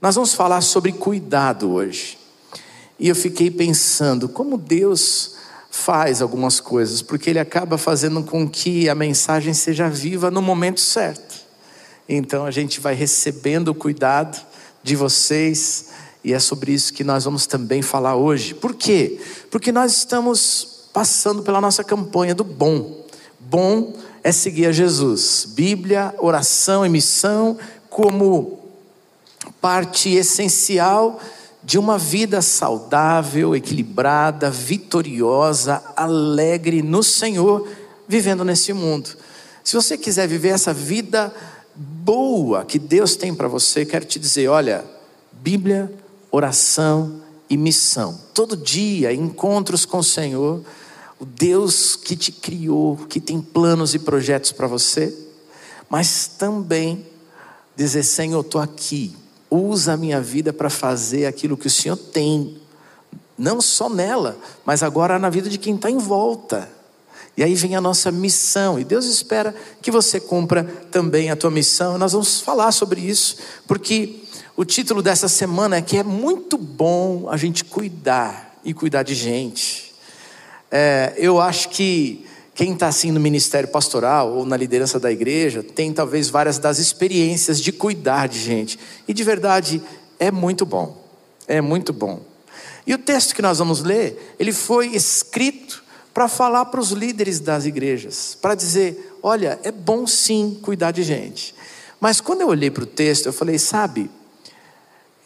Nós vamos falar sobre cuidado hoje. E eu fiquei pensando como Deus faz algumas coisas, porque Ele acaba fazendo com que a mensagem seja viva no momento certo. Então a gente vai recebendo o cuidado de vocês, e é sobre isso que nós vamos também falar hoje. Por quê? Porque nós estamos passando pela nossa campanha do bom. Bom é seguir a Jesus. Bíblia, oração e missão como parte essencial de uma vida saudável, equilibrada, vitoriosa, alegre no Senhor, vivendo nesse mundo. Se você quiser viver essa vida boa que Deus tem para você, quero te dizer: olha, Bíblia, oração e missão. Todo dia, encontros com o Senhor, o Deus que te criou, que tem planos e projetos para você, mas também dizer: Senhor, estou aqui usa a minha vida para fazer aquilo que o Senhor tem, não só nela, mas agora na vida de quem está em volta. E aí vem a nossa missão, e Deus espera que você cumpra também a tua missão. Nós vamos falar sobre isso, porque o título dessa semana é que é muito bom a gente cuidar e cuidar de gente. É, eu acho que quem está assim no ministério pastoral ou na liderança da igreja tem talvez várias das experiências de cuidar de gente. E de verdade é muito bom. É muito bom. E o texto que nós vamos ler, ele foi escrito para falar para os líderes das igrejas, para dizer: olha, é bom sim cuidar de gente. Mas quando eu olhei para o texto, eu falei: sabe,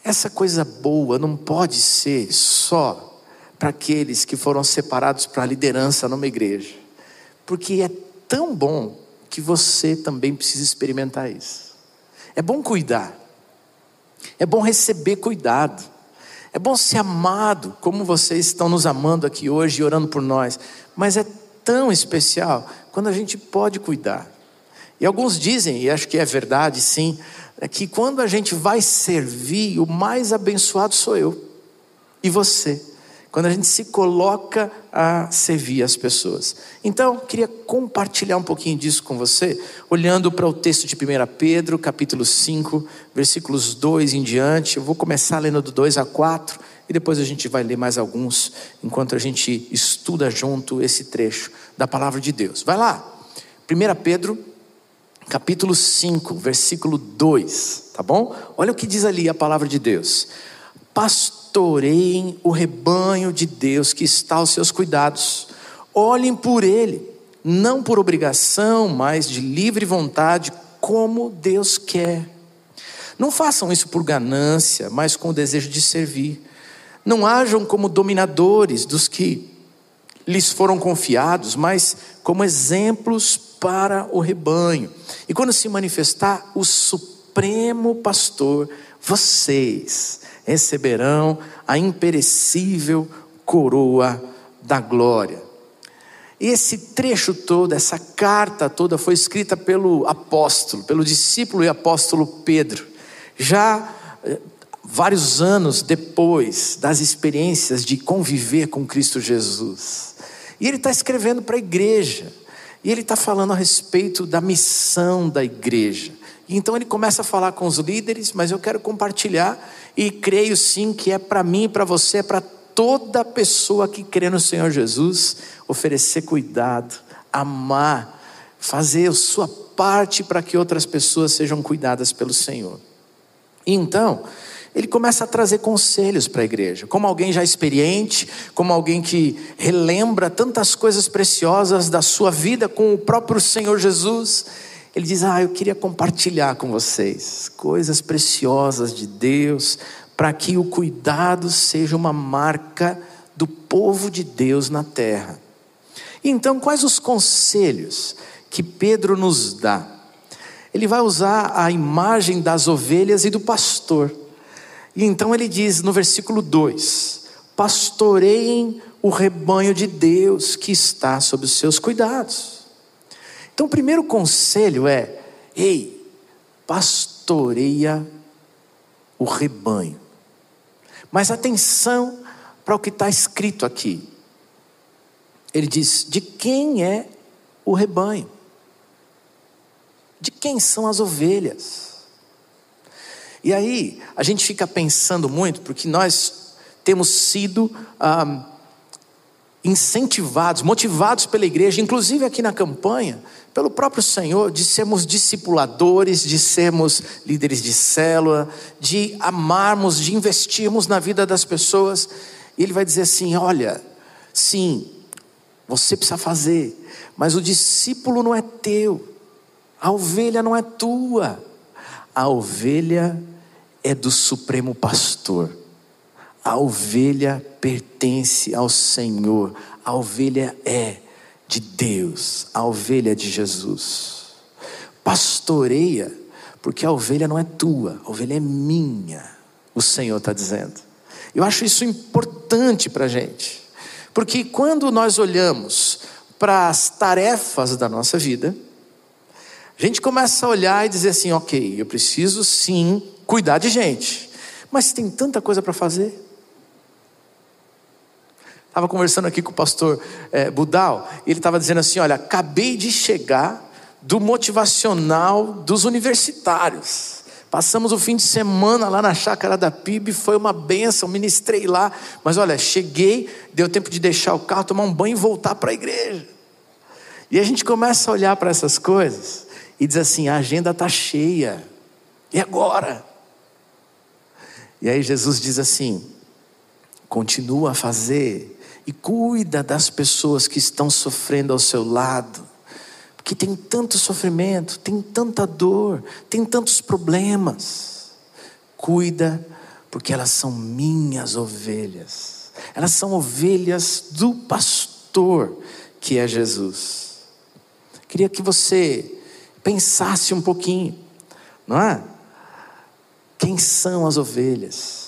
essa coisa boa não pode ser só para aqueles que foram separados para a liderança numa igreja porque é tão bom que você também precisa experimentar isso. É bom cuidar, é bom receber cuidado, é bom ser amado, como vocês estão nos amando aqui hoje e orando por nós, mas é tão especial quando a gente pode cuidar. E alguns dizem, e acho que é verdade sim, é que quando a gente vai servir, o mais abençoado sou eu e você quando a gente se coloca a servir as pessoas. Então, queria compartilhar um pouquinho disso com você, olhando para o texto de 1 Pedro, capítulo 5, versículos 2 em diante. Eu vou começar lendo do 2 a 4 e depois a gente vai ler mais alguns, enquanto a gente estuda junto esse trecho da palavra de Deus. Vai lá, 1 Pedro, capítulo 5, versículo 2, tá bom? Olha o que diz ali a palavra de Deus. Pastor pastoreiem o rebanho de Deus que está aos seus cuidados. Olhem por ele, não por obrigação, mas de livre vontade, como Deus quer. Não façam isso por ganância, mas com o desejo de servir. Não hajam como dominadores dos que lhes foram confiados, mas como exemplos para o rebanho. E quando se manifestar o Supremo Pastor, vocês receberão a imperecível coroa da glória. Esse trecho todo, essa carta toda foi escrita pelo apóstolo, pelo discípulo e apóstolo Pedro, já eh, vários anos depois das experiências de conviver com Cristo Jesus. E ele está escrevendo para a igreja, e ele está falando a respeito da missão da igreja. Então ele começa a falar com os líderes, mas eu quero compartilhar e creio sim que é para mim para você, é para toda pessoa que crê no Senhor Jesus, oferecer cuidado, amar, fazer a sua parte para que outras pessoas sejam cuidadas pelo Senhor. E então, ele começa a trazer conselhos para a igreja, como alguém já experiente, como alguém que relembra tantas coisas preciosas da sua vida com o próprio Senhor Jesus ele diz: Ah, eu queria compartilhar com vocês coisas preciosas de Deus, para que o cuidado seja uma marca do povo de Deus na terra. Então, quais os conselhos que Pedro nos dá? Ele vai usar a imagem das ovelhas e do pastor. E então ele diz no versículo 2: Pastoreiem o rebanho de Deus que está sob os seus cuidados. Então, o primeiro conselho é: ei, pastoreia o rebanho. Mas atenção para o que está escrito aqui. Ele diz: de quem é o rebanho? De quem são as ovelhas? E aí, a gente fica pensando muito, porque nós temos sido ah, incentivados, motivados pela igreja, inclusive aqui na campanha, pelo próprio Senhor, de sermos discipuladores, de sermos líderes de célula, de amarmos, de investirmos na vida das pessoas. E ele vai dizer assim: olha, sim, você precisa fazer, mas o discípulo não é teu, a ovelha não é tua, a ovelha é do Supremo Pastor. A ovelha pertence ao Senhor, a ovelha é de Deus, a ovelha é de Jesus. Pastoreia, porque a ovelha não é tua, a ovelha é minha, o Senhor está dizendo. Eu acho isso importante para a gente, porque quando nós olhamos para as tarefas da nossa vida, a gente começa a olhar e dizer assim: ok, eu preciso sim cuidar de gente, mas tem tanta coisa para fazer. Estava conversando aqui com o pastor é, Budal, e ele estava dizendo assim: olha, acabei de chegar do motivacional dos universitários. Passamos o fim de semana lá na chácara da PIB, foi uma benção, ministrei lá. Mas olha, cheguei, deu tempo de deixar o carro, tomar um banho e voltar para a igreja. E a gente começa a olhar para essas coisas e diz assim: a agenda está cheia, e agora? E aí Jesus diz assim: continua a fazer e cuida das pessoas que estão sofrendo ao seu lado que tem tanto sofrimento, tem tanta dor, tem tantos problemas. Cuida, porque elas são minhas ovelhas. Elas são ovelhas do pastor, que é Jesus. Queria que você pensasse um pouquinho, não é? Quem são as ovelhas?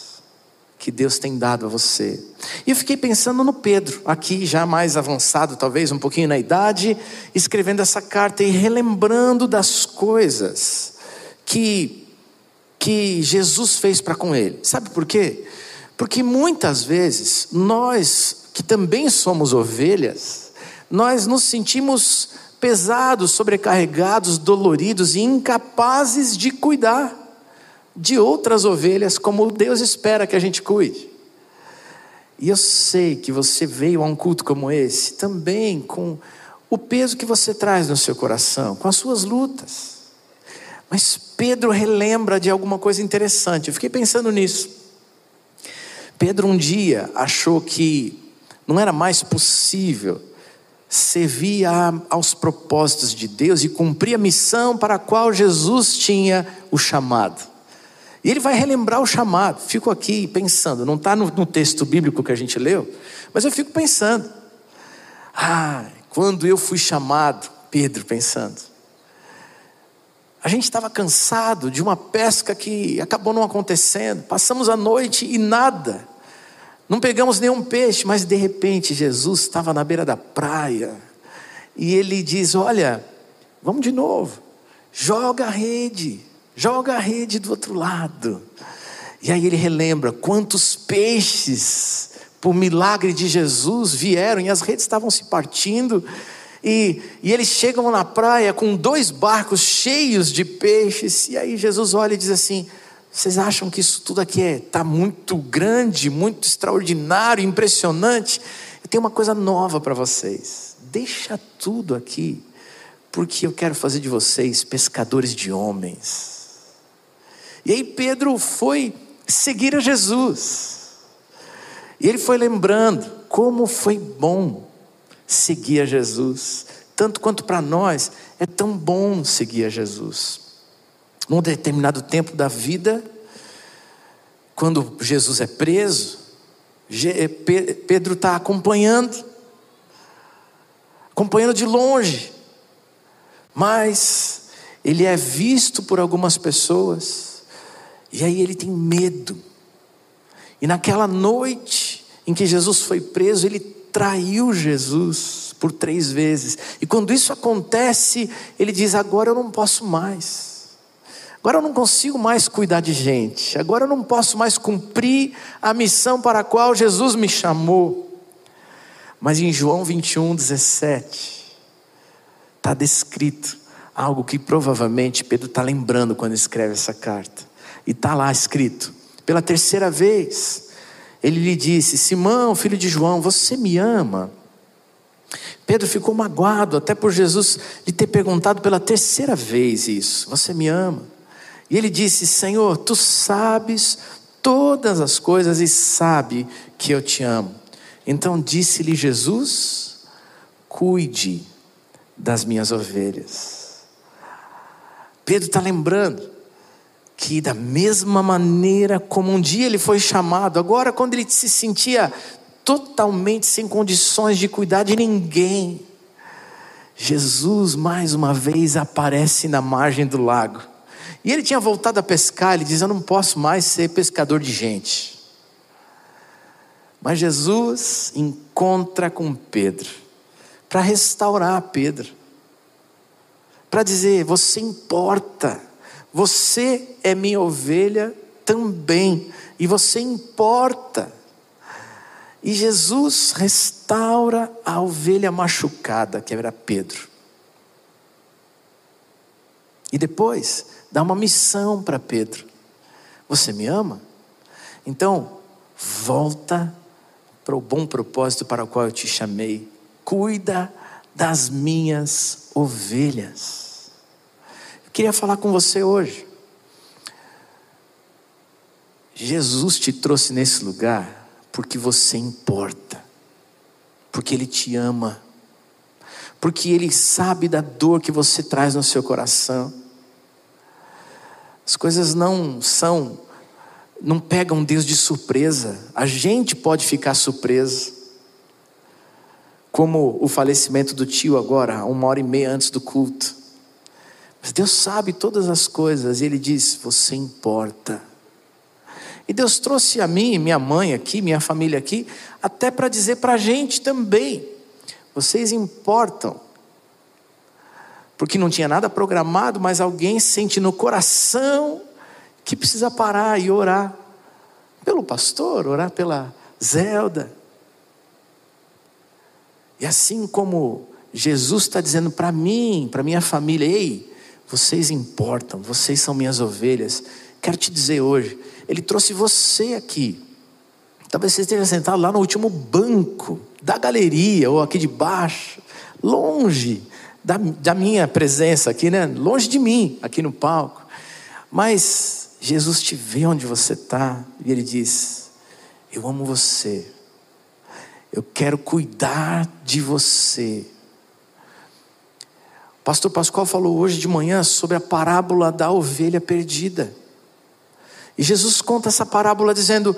Que Deus tem dado a você. E eu fiquei pensando no Pedro, aqui já mais avançado, talvez um pouquinho na idade, escrevendo essa carta e relembrando das coisas que, que Jesus fez para com ele. Sabe por quê? Porque muitas vezes nós, que também somos ovelhas, nós nos sentimos pesados, sobrecarregados, doloridos e incapazes de cuidar de outras ovelhas como Deus espera que a gente cuide. E eu sei que você veio a um culto como esse também com o peso que você traz no seu coração, com as suas lutas. Mas Pedro relembra de alguma coisa interessante. Eu fiquei pensando nisso. Pedro um dia achou que não era mais possível servir aos propósitos de Deus e cumprir a missão para a qual Jesus tinha o chamado. E ele vai relembrar o chamado. Fico aqui pensando, não está no, no, texto bíblico que a gente leu, mas eu fico pensando. Ah, quando eu fui chamado, Pedro pensando. A gente estava cansado de uma pesca que acabou não acontecendo. Passamos a noite e nada. Não pegamos nenhum peixe, mas de repente Jesus estava na beira da praia. E ele diz: Olha, vamos de novo, joga a rede joga a rede do outro lado. E aí ele relembra quantos peixes, por milagre de Jesus, vieram e as redes estavam se partindo. E, e eles chegam na praia com dois barcos cheios de peixes. E aí Jesus olha e diz assim: Vocês acham que isso tudo aqui está é, tá muito grande, muito extraordinário, impressionante? Eu tenho uma coisa nova para vocês. Deixa tudo aqui, porque eu quero fazer de vocês pescadores de homens. E aí Pedro foi seguir a Jesus. E ele foi lembrando como foi bom seguir a Jesus, tanto quanto para nós é tão bom seguir a Jesus. Num determinado tempo da vida, quando Jesus é preso, Pedro está acompanhando, acompanhando de longe, mas ele é visto por algumas pessoas e aí ele tem medo. E naquela noite em que Jesus foi preso, ele traiu Jesus por três vezes. E quando isso acontece, ele diz: Agora eu não posso mais. Agora eu não consigo mais cuidar de gente. Agora eu não posso mais cumprir a missão para a qual Jesus me chamou. Mas em João 21, 17, está descrito algo que provavelmente Pedro está lembrando quando escreve essa carta. E está lá escrito: pela terceira vez, ele lhe disse: Simão, filho de João, você me ama? Pedro ficou magoado até por Jesus lhe ter perguntado pela terceira vez isso: Você me ama? E ele disse: Senhor, tu sabes todas as coisas e sabe que eu te amo. Então disse-lhe Jesus: Cuide das minhas ovelhas. Pedro está lembrando que, da mesma maneira como um dia ele foi chamado, agora, quando ele se sentia totalmente sem condições de cuidar de ninguém, Jesus mais uma vez aparece na margem do lago. E ele tinha voltado a pescar, ele diz: Eu não posso mais ser pescador de gente. Mas Jesus encontra com Pedro para restaurar Pedro, para dizer: Você importa, você é minha ovelha também, e você importa. E Jesus restaura a ovelha machucada, que era Pedro. E depois dá uma missão para Pedro: Você me ama? Então, volta para o bom propósito para o qual eu te chamei. Cuida das minhas ovelhas. Queria falar com você hoje. Jesus te trouxe nesse lugar porque você importa, porque Ele te ama, porque Ele sabe da dor que você traz no seu coração. As coisas não são, não pegam Deus de surpresa, a gente pode ficar surpreso. Como o falecimento do tio agora, uma hora e meia antes do culto. Mas Deus sabe todas as coisas e Ele diz: Você importa. E Deus trouxe a mim, minha mãe aqui, minha família aqui, até para dizer para a gente também: vocês importam porque não tinha nada programado, mas alguém sente no coração que precisa parar e orar pelo pastor, orar pela Zelda. E assim como Jesus está dizendo para mim, para minha família, ei, vocês importam, vocês são minhas ovelhas. Quero te dizer hoje, Ele trouxe você aqui. Talvez você esteja sentado lá no último banco da galeria ou aqui de baixo, longe da, da minha presença aqui, né? longe de mim, aqui no palco. Mas Jesus te vê onde você está e Ele diz: Eu amo você, eu quero cuidar de você. Pastor Pascoal falou hoje de manhã sobre a parábola da ovelha perdida. E Jesus conta essa parábola dizendo: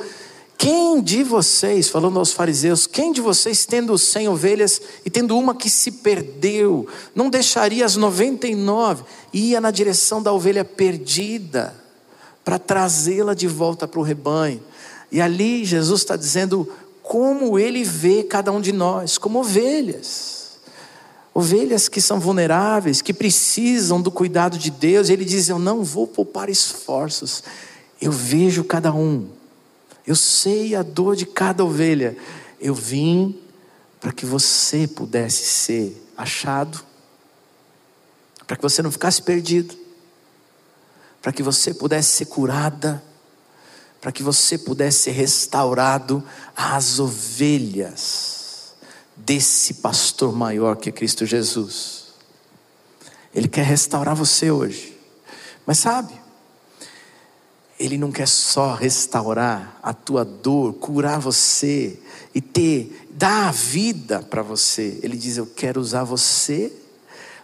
quem de vocês, falando aos fariseus, quem de vocês, tendo cem ovelhas e tendo uma que se perdeu, não deixaria as noventa e nove e ia na direção da ovelha perdida para trazê-la de volta para o rebanho? E ali Jesus está dizendo como ele vê cada um de nós, como ovelhas. Ovelhas que são vulneráveis, que precisam do cuidado de Deus. Ele diz: Eu não vou poupar esforços, eu vejo cada um eu sei a dor de cada ovelha. Eu vim para que você pudesse ser achado, para que você não ficasse perdido, para que você pudesse ser curada, para que você pudesse ser restaurado às ovelhas desse pastor maior que é Cristo Jesus. Ele quer restaurar você hoje. Mas sabe, ele não quer só restaurar a tua dor, curar você e ter, dar a vida para você. Ele diz: Eu quero usar você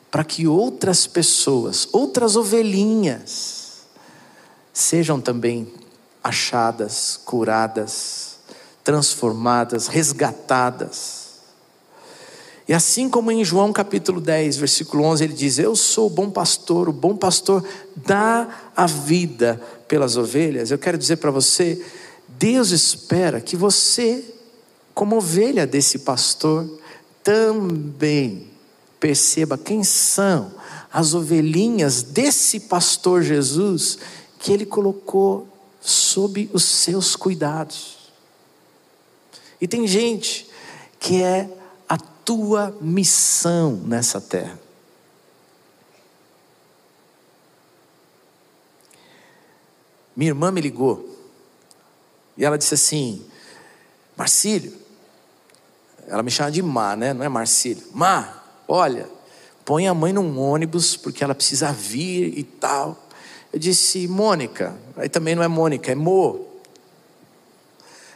para que outras pessoas, outras ovelhinhas, sejam também achadas, curadas, transformadas, resgatadas. E assim como em João capítulo 10, versículo 11, ele diz: Eu sou o bom pastor, o bom pastor dá a vida pelas ovelhas, eu quero dizer para você: Deus espera que você, como ovelha desse pastor, também perceba quem são as ovelhinhas desse pastor Jesus que ele colocou sob os seus cuidados. E tem gente que é tua missão nessa terra. minha irmã me ligou. E ela disse assim: Marcílio, ela me chama de Má, né? Não é Marcílio. Má, olha, põe a mãe num ônibus porque ela precisa vir e tal. Eu disse, Mônica, aí também não é Mônica, é Mo.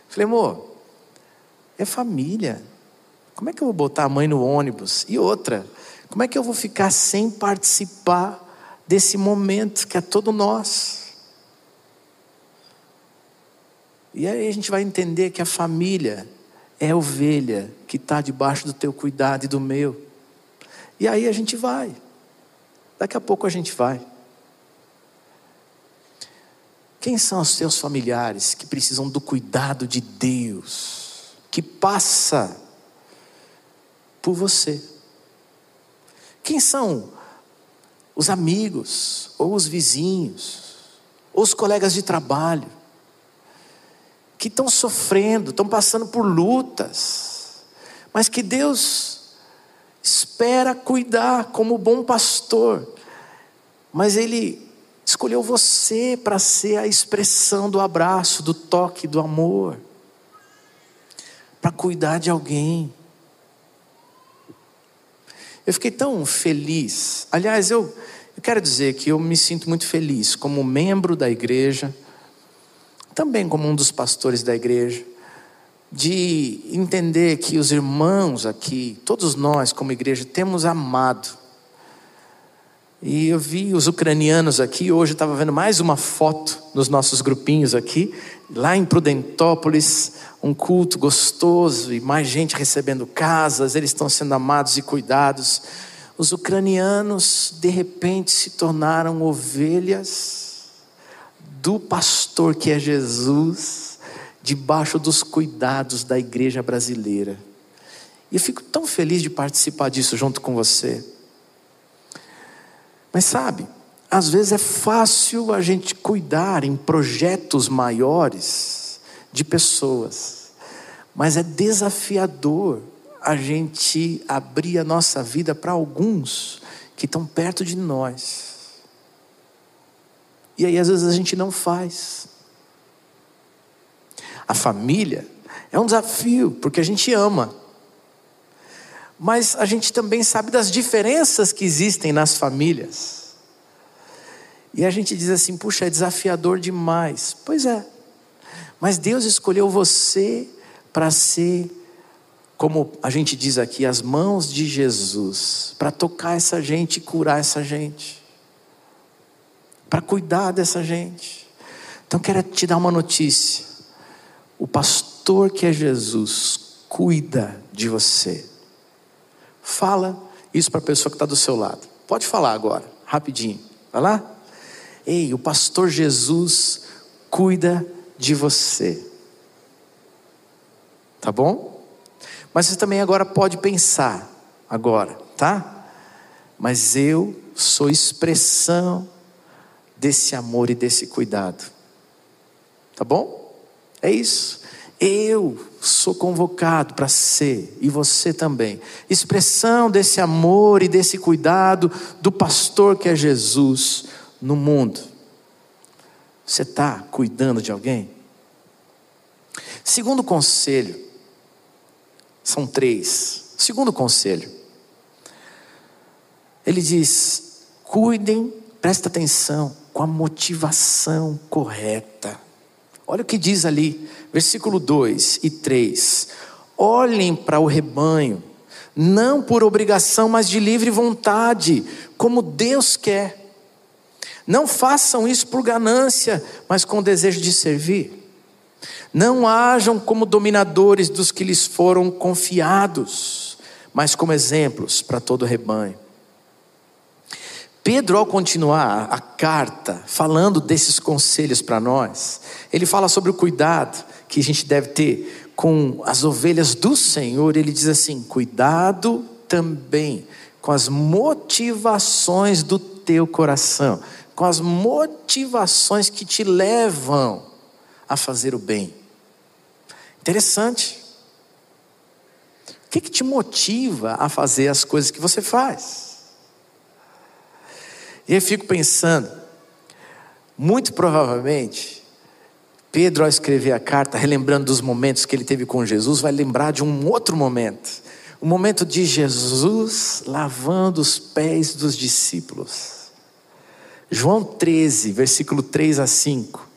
Falei, Mo, é família. Como é que eu vou botar a mãe no ônibus? E outra, como é que eu vou ficar sem participar desse momento que é todo nosso? E aí a gente vai entender que a família é a ovelha que está debaixo do teu cuidado e do meu. E aí a gente vai. Daqui a pouco a gente vai. Quem são os seus familiares que precisam do cuidado de Deus, que passa por você? Quem são os amigos, ou os vizinhos, ou os colegas de trabalho, que estão sofrendo, estão passando por lutas, mas que Deus espera cuidar como bom pastor, mas Ele escolheu você para ser a expressão do abraço, do toque, do amor, para cuidar de alguém. Eu fiquei tão feliz. Aliás, eu, eu quero dizer que eu me sinto muito feliz como membro da igreja também como um dos pastores da igreja, de entender que os irmãos aqui, todos nós como igreja, temos amado. E eu vi os ucranianos aqui, hoje estava vendo mais uma foto nos nossos grupinhos aqui, lá em Prudentópolis, um culto gostoso e mais gente recebendo casas, eles estão sendo amados e cuidados. Os ucranianos, de repente, se tornaram ovelhas do pastor que é Jesus, debaixo dos cuidados da igreja brasileira. E eu fico tão feliz de participar disso junto com você. Mas sabe, às vezes é fácil a gente cuidar em projetos maiores de pessoas, mas é desafiador a gente abrir a nossa vida para alguns que estão perto de nós e aí às vezes a gente não faz. A família é um desafio, porque a gente ama. Mas a gente também sabe das diferenças que existem nas famílias. E a gente diz assim: puxa, é desafiador demais. Pois é. Mas Deus escolheu você para ser, como a gente diz aqui, as mãos de Jesus, para tocar essa gente e curar essa gente para cuidar dessa gente. Então quero te dar uma notícia. O pastor que é Jesus cuida de você. Fala isso para a pessoa que está do seu lado. Pode falar agora, rapidinho. Vai lá? Ei, o pastor Jesus cuida de você. Tá bom? Mas você também agora pode pensar, agora, tá? Mas eu sou expressão desse amor e desse cuidado. Tá bom? É isso. Eu sou convocado para ser, e você também, expressão desse amor e desse cuidado do pastor que é Jesus no mundo. Você está cuidando de alguém? Segundo conselho, são três. Segundo conselho, ele diz: cuidem, presta atenção, com a motivação correta. Olha o que diz ali, versículo 2 e 3. Olhem para o rebanho, não por obrigação, mas de livre vontade, como Deus quer. Não façam isso por ganância, mas com desejo de servir. Não hajam como dominadores dos que lhes foram confiados, mas como exemplos para todo o rebanho. Pedro, ao continuar a carta, falando desses conselhos para nós, ele fala sobre o cuidado que a gente deve ter com as ovelhas do Senhor. Ele diz assim: cuidado também com as motivações do teu coração, com as motivações que te levam a fazer o bem. Interessante. O que, que te motiva a fazer as coisas que você faz? E eu fico pensando, Muito provavelmente, Pedro, ao escrever a carta, relembrando dos momentos que ele teve com Jesus, vai lembrar de um outro momento. O momento de Jesus lavando os pés dos discípulos. João 13, versículo 3 a 5.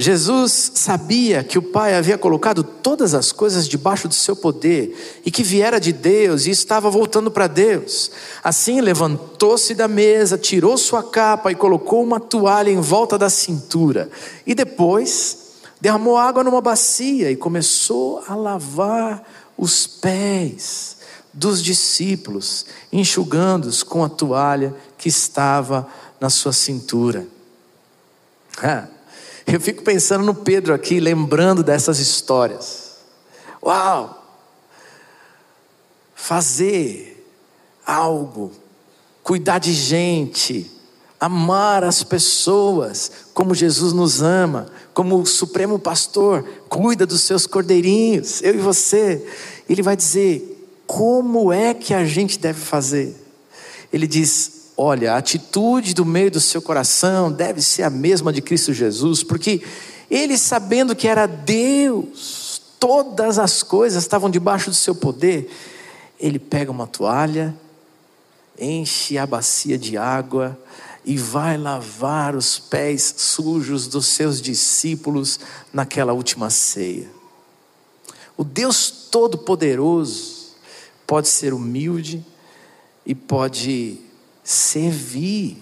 Jesus sabia que o Pai havia colocado todas as coisas debaixo do seu poder e que viera de Deus e estava voltando para Deus. Assim levantou-se da mesa, tirou sua capa e colocou uma toalha em volta da cintura. E depois derramou água numa bacia e começou a lavar os pés dos discípulos, enxugando-os com a toalha que estava na sua cintura. Ah. Eu fico pensando no Pedro aqui, lembrando dessas histórias. Uau! Fazer algo, cuidar de gente, amar as pessoas como Jesus nos ama, como o Supremo Pastor cuida dos seus cordeirinhos, eu e você. Ele vai dizer como é que a gente deve fazer. Ele diz: Olha, a atitude do meio do seu coração deve ser a mesma de Cristo Jesus, porque ele, sabendo que era Deus, todas as coisas estavam debaixo do seu poder, ele pega uma toalha, enche a bacia de água e vai lavar os pés sujos dos seus discípulos naquela última ceia. O Deus Todo-Poderoso pode ser humilde e pode servir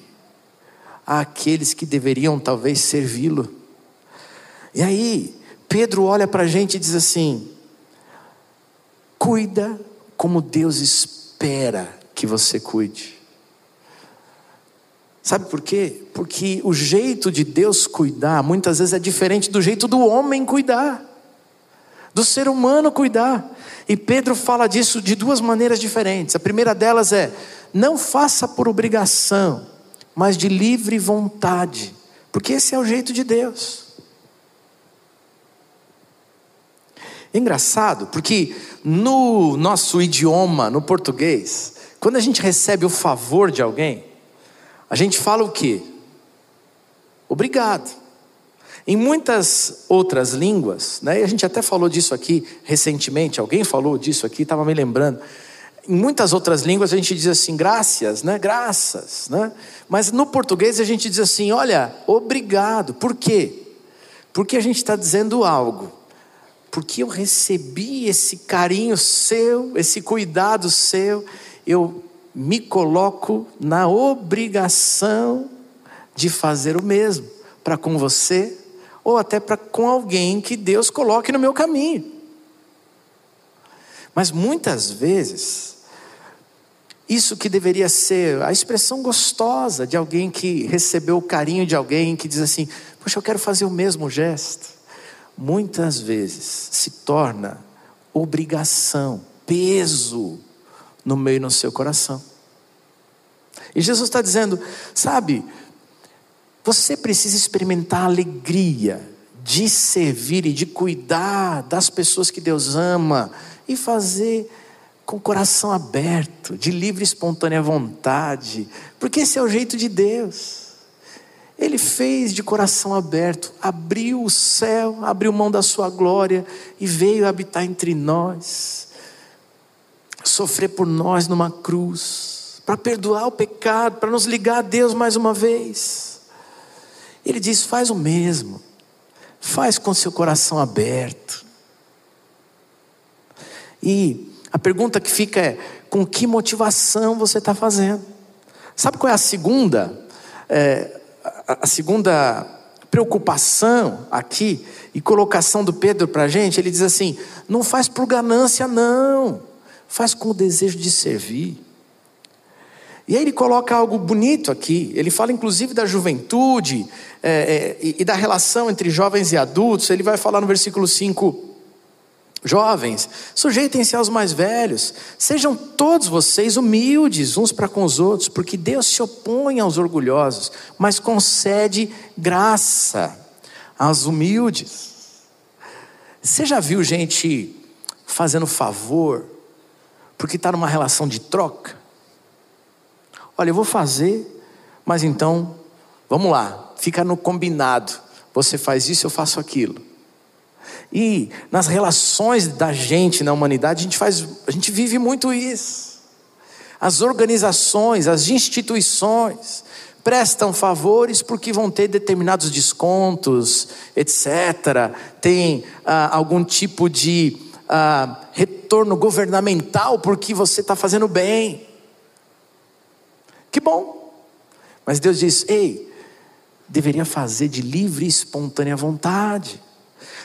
àqueles que deveriam talvez servi-lo. E aí, Pedro olha para a gente e diz assim: cuida como Deus espera que você cuide. Sabe por quê? Porque o jeito de Deus cuidar muitas vezes é diferente do jeito do homem cuidar, do ser humano cuidar. E Pedro fala disso de duas maneiras diferentes. A primeira delas é: não faça por obrigação, mas de livre vontade, porque esse é o jeito de Deus. Engraçado, porque no nosso idioma, no português, quando a gente recebe o favor de alguém, a gente fala o quê? Obrigado. Em muitas outras línguas, né, a gente até falou disso aqui recentemente, alguém falou disso aqui, estava me lembrando. Em muitas outras línguas a gente diz assim, graças, né? Graças, né? Mas no português a gente diz assim, olha, obrigado. Por quê? Porque a gente está dizendo algo. Porque eu recebi esse carinho seu, esse cuidado seu, eu me coloco na obrigação de fazer o mesmo para com você ou até para com alguém que Deus coloque no meu caminho. Mas muitas vezes isso que deveria ser a expressão gostosa de alguém que recebeu o carinho de alguém que diz assim: Poxa, eu quero fazer o mesmo gesto. Muitas vezes se torna obrigação, peso no meio no seu coração. E Jesus está dizendo: Sabe, você precisa experimentar a alegria de servir e de cuidar das pessoas que Deus ama e fazer com o coração aberto, de livre e espontânea vontade, porque esse é o jeito de Deus. Ele fez de coração aberto, abriu o céu, abriu mão da sua glória e veio habitar entre nós, sofrer por nós numa cruz, para perdoar o pecado, para nos ligar a Deus mais uma vez. Ele diz: faz o mesmo, faz com seu coração aberto. E a pergunta que fica é: com que motivação você está fazendo? Sabe qual é a segunda? É, a, segunda preocupação aqui e colocação do Pedro para a gente? Ele diz assim: não faz por ganância, não, faz com o desejo de servir. E aí ele coloca algo bonito aqui. Ele fala inclusive da juventude é, é, e da relação entre jovens e adultos. Ele vai falar no versículo 5 Jovens, sujeitem-se aos mais velhos, sejam todos vocês humildes uns para com os outros, porque Deus se opõe aos orgulhosos, mas concede graça aos humildes. Você já viu gente fazendo favor porque está numa relação de troca? Olha, eu vou fazer, mas então Vamos lá, fica no combinado. Você faz isso, eu faço aquilo. E nas relações da gente na humanidade, a gente faz, a gente vive muito isso. As organizações, as instituições prestam favores porque vão ter determinados descontos, etc. Tem ah, algum tipo de ah, retorno governamental porque você está fazendo bem. Que bom. Mas Deus diz: ei, deveria fazer de livre e espontânea vontade.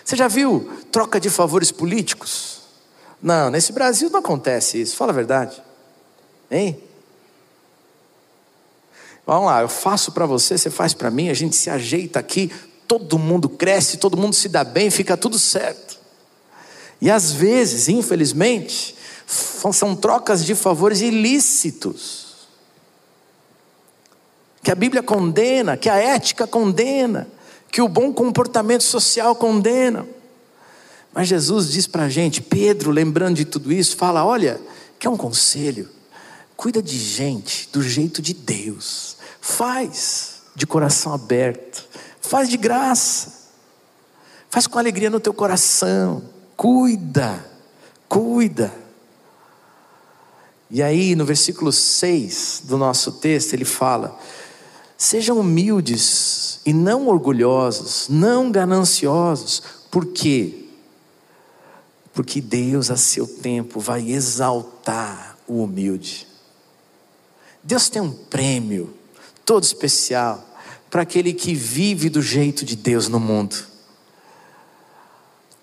Você já viu troca de favores políticos? Não, nesse Brasil não acontece isso, fala a verdade. Hein? Vamos lá, eu faço para você, você faz para mim, a gente se ajeita aqui, todo mundo cresce, todo mundo se dá bem, fica tudo certo. E às vezes, infelizmente, são trocas de favores ilícitos. Que a Bíblia condena, que a ética condena, que o bom comportamento social condena. Mas Jesus diz para a gente, Pedro, lembrando de tudo isso, fala: olha, que é um conselho, cuida de gente do jeito de Deus, faz de coração aberto, faz de graça, faz com alegria no teu coração, cuida, cuida. E aí, no versículo 6 do nosso texto, ele fala: Sejam humildes e não orgulhosos, não gananciosos. Por quê? Porque Deus, a seu tempo, vai exaltar o humilde. Deus tem um prêmio todo especial para aquele que vive do jeito de Deus no mundo.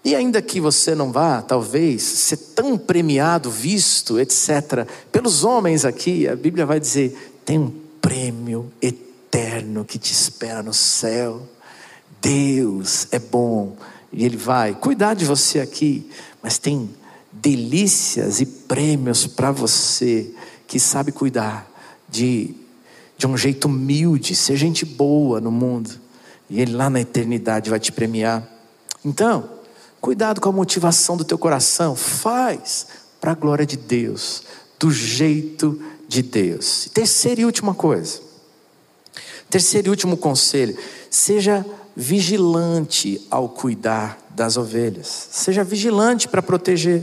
E ainda que você não vá, talvez, ser tão premiado, visto, etc., pelos homens aqui, a Bíblia vai dizer: tem um prêmio eterno eterno que te espera no céu. Deus é bom e Ele vai cuidar de você aqui, mas tem delícias e prêmios para você que sabe cuidar de, de um jeito humilde, ser gente boa no mundo, e Ele lá na eternidade vai te premiar. Então, cuidado com a motivação do teu coração, faz para a glória de Deus, do jeito de Deus. terceira e última coisa, Terceiro e último conselho: seja vigilante ao cuidar das ovelhas. Seja vigilante para proteger.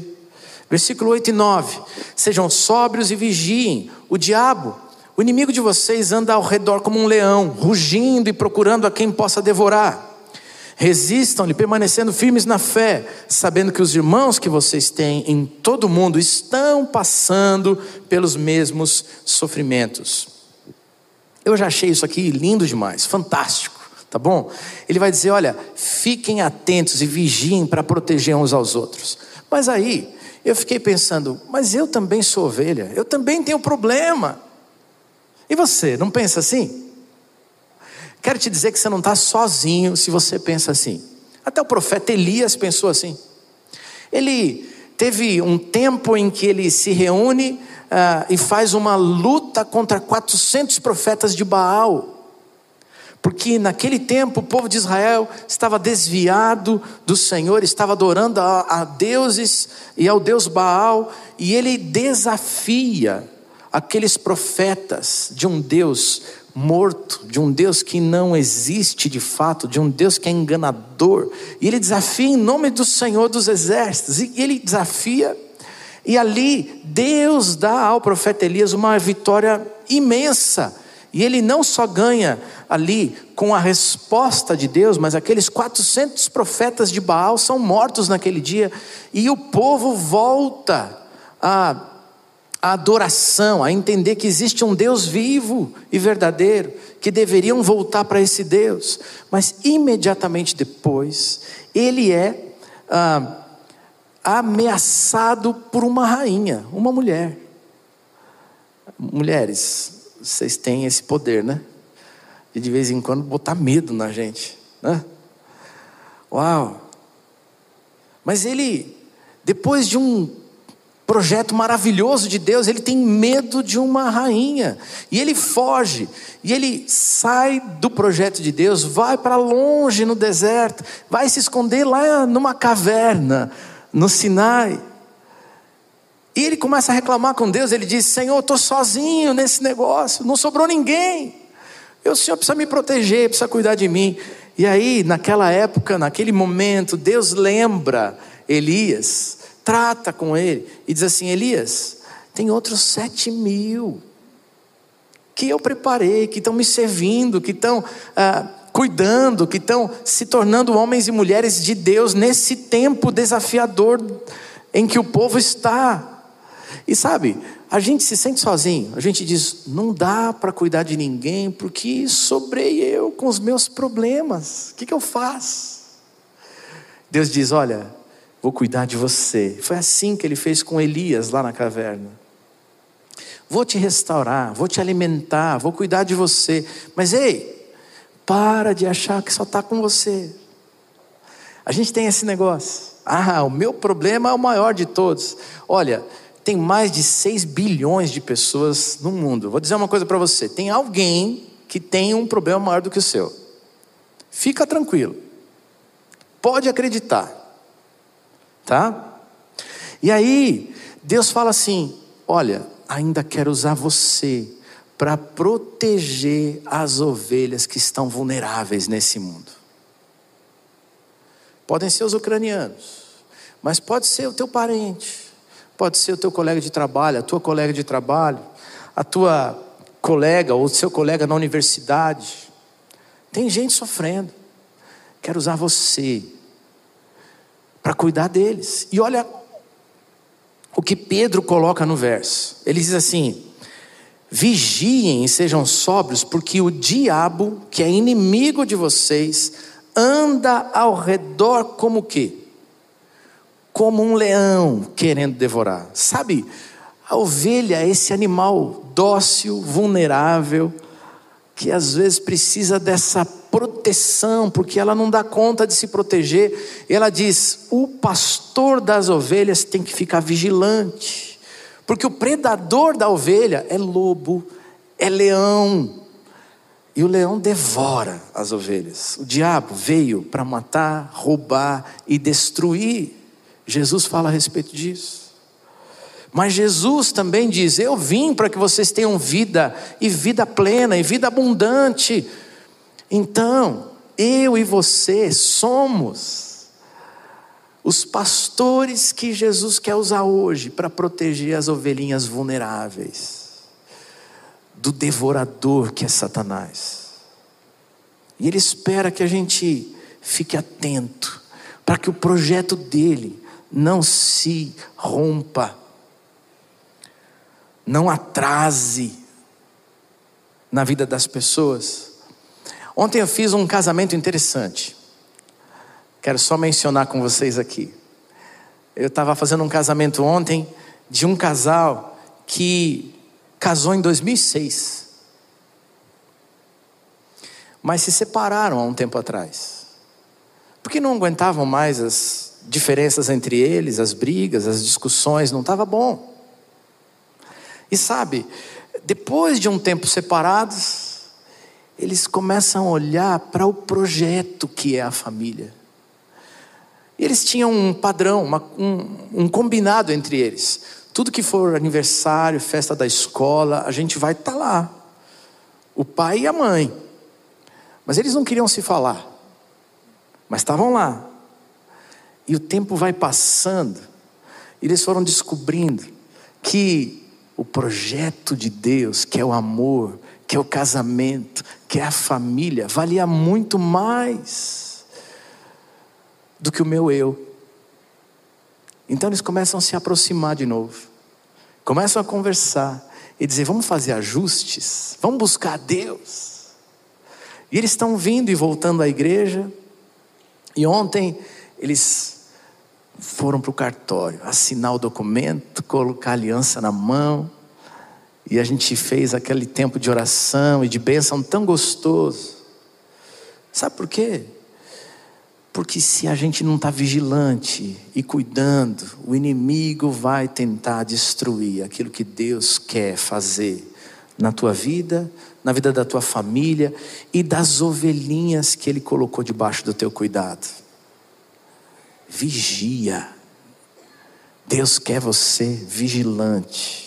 Versículo 8 e 9: Sejam sóbrios e vigiem. O diabo, o inimigo de vocês, anda ao redor como um leão, rugindo e procurando a quem possa devorar. Resistam-lhe, permanecendo firmes na fé, sabendo que os irmãos que vocês têm em todo o mundo estão passando pelos mesmos sofrimentos. Eu já achei isso aqui lindo demais, fantástico, tá bom? Ele vai dizer: olha, fiquem atentos e vigiem para proteger uns aos outros. Mas aí, eu fiquei pensando, mas eu também sou ovelha, eu também tenho problema. E você, não pensa assim? Quero te dizer que você não está sozinho se você pensa assim. Até o profeta Elias pensou assim. Ele teve um tempo em que ele se reúne uh, e faz uma luta contra 400 profetas de Baal. Porque naquele tempo o povo de Israel estava desviado do Senhor, estava adorando a, a deuses e ao Deus Baal, e ele desafia aqueles profetas de um Deus morto, de um Deus que não existe de fato, de um Deus que é enganador. E ele desafia em nome do Senhor dos exércitos, e ele desafia e ali Deus dá ao profeta Elias uma vitória imensa. E ele não só ganha ali com a resposta de Deus, mas aqueles 400 profetas de Baal são mortos naquele dia. E o povo volta a, a adoração, a entender que existe um Deus vivo e verdadeiro, que deveriam voltar para esse Deus. Mas imediatamente depois, ele é. Ah, ameaçado por uma rainha, uma mulher. Mulheres, vocês têm esse poder, né? De de vez em quando botar medo na gente, né? Uau! Mas ele, depois de um projeto maravilhoso de Deus, ele tem medo de uma rainha. E ele foge. E ele sai do projeto de Deus, vai para longe no deserto, vai se esconder lá numa caverna no Sinai. E ele começa a reclamar com Deus, ele diz: Senhor, estou sozinho nesse negócio, não sobrou ninguém. o Senhor precisa me proteger, precisa cuidar de mim. E aí, naquela época, naquele momento, Deus lembra Elias, trata com ele e diz assim: Elias, tem outros sete mil que eu preparei, que estão me servindo, que estão ah, cuidando, que estão se tornando homens e mulheres de Deus nesse tempo desafiador em que o povo está. E sabe, a gente se sente sozinho, a gente diz: não dá para cuidar de ninguém, porque sobrei eu com os meus problemas, o que, que eu faço? Deus diz: olha, vou cuidar de você. Foi assim que ele fez com Elias lá na caverna. Vou te restaurar, vou te alimentar, vou cuidar de você. Mas ei, para de achar que só está com você. A gente tem esse negócio. Ah, o meu problema é o maior de todos. Olha, tem mais de 6 bilhões de pessoas no mundo. Vou dizer uma coisa para você: tem alguém que tem um problema maior do que o seu. Fica tranquilo. Pode acreditar. Tá? E aí, Deus fala assim: olha, ainda quero usar você para proteger as ovelhas que estão vulneráveis nesse mundo. Podem ser os ucranianos, mas pode ser o teu parente, Pode ser o teu colega de trabalho, a tua colega de trabalho, a tua colega ou o seu colega na universidade. Tem gente sofrendo. Quero usar você para cuidar deles. E olha o que Pedro coloca no verso. Ele diz assim: Vigiem e sejam sóbrios, porque o diabo, que é inimigo de vocês, anda ao redor como o quê? como um leão querendo devorar. Sabe, a ovelha é esse animal dócil, vulnerável, que às vezes precisa dessa proteção, porque ela não dá conta de se proteger. E ela diz: o pastor das ovelhas tem que ficar vigilante, porque o predador da ovelha é lobo, é leão. E o leão devora as ovelhas. O diabo veio para matar, roubar e destruir. Jesus fala a respeito disso. Mas Jesus também diz: Eu vim para que vocês tenham vida, e vida plena, e vida abundante. Então, eu e você somos os pastores que Jesus quer usar hoje para proteger as ovelhinhas vulneráveis do devorador que é Satanás. E ele espera que a gente fique atento para que o projeto dele não se rompa, não atrase na vida das pessoas. Ontem eu fiz um casamento interessante. Quero só mencionar com vocês aqui. Eu estava fazendo um casamento ontem de um casal que casou em 2006. Mas se separaram há um tempo atrás. Porque não aguentavam mais as diferenças entre eles, as brigas, as discussões, não estava bom. E sabe, depois de um tempo separados, eles começam a olhar para o projeto que é a família. Eles tinham um padrão, uma, um, um, combinado entre eles. Tudo que for aniversário, festa da escola, a gente vai estar tá lá. O pai e a mãe. Mas eles não queriam se falar. Mas estavam lá. E o tempo vai passando, e eles foram descobrindo que o projeto de Deus, que é o amor, que é o casamento, que é a família, valia muito mais do que o meu eu. Então eles começam a se aproximar de novo, começam a conversar e dizer: vamos fazer ajustes, vamos buscar Deus. E eles estão vindo e voltando à igreja, e ontem eles foram para o cartório assinar o documento, colocar a aliança na mão. E a gente fez aquele tempo de oração e de bênção tão gostoso. Sabe por quê? Porque se a gente não está vigilante e cuidando, o inimigo vai tentar destruir aquilo que Deus quer fazer na tua vida, na vida da tua família e das ovelhinhas que Ele colocou debaixo do teu cuidado vigia. Deus quer você vigilante,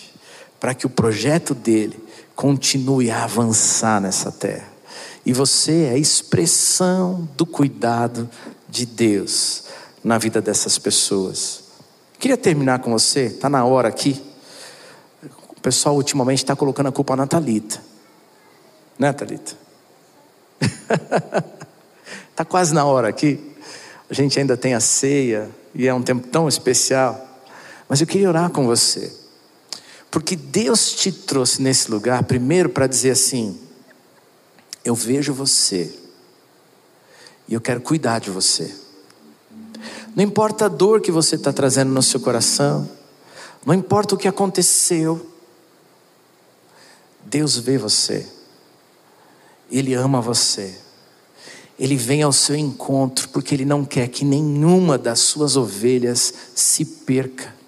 para que o projeto dele continue a avançar nessa terra. E você é a expressão do cuidado de Deus na vida dessas pessoas. Queria terminar com você, está na hora aqui. O pessoal ultimamente está colocando a culpa na Thalita. Né, Thalita? Está quase na hora aqui. A gente ainda tem a ceia e é um tempo tão especial. Mas eu queria orar com você. Porque Deus te trouxe nesse lugar, primeiro para dizer assim: eu vejo você e eu quero cuidar de você. Não importa a dor que você está trazendo no seu coração, não importa o que aconteceu, Deus vê você, Ele ama você, Ele vem ao seu encontro, porque Ele não quer que nenhuma das suas ovelhas se perca.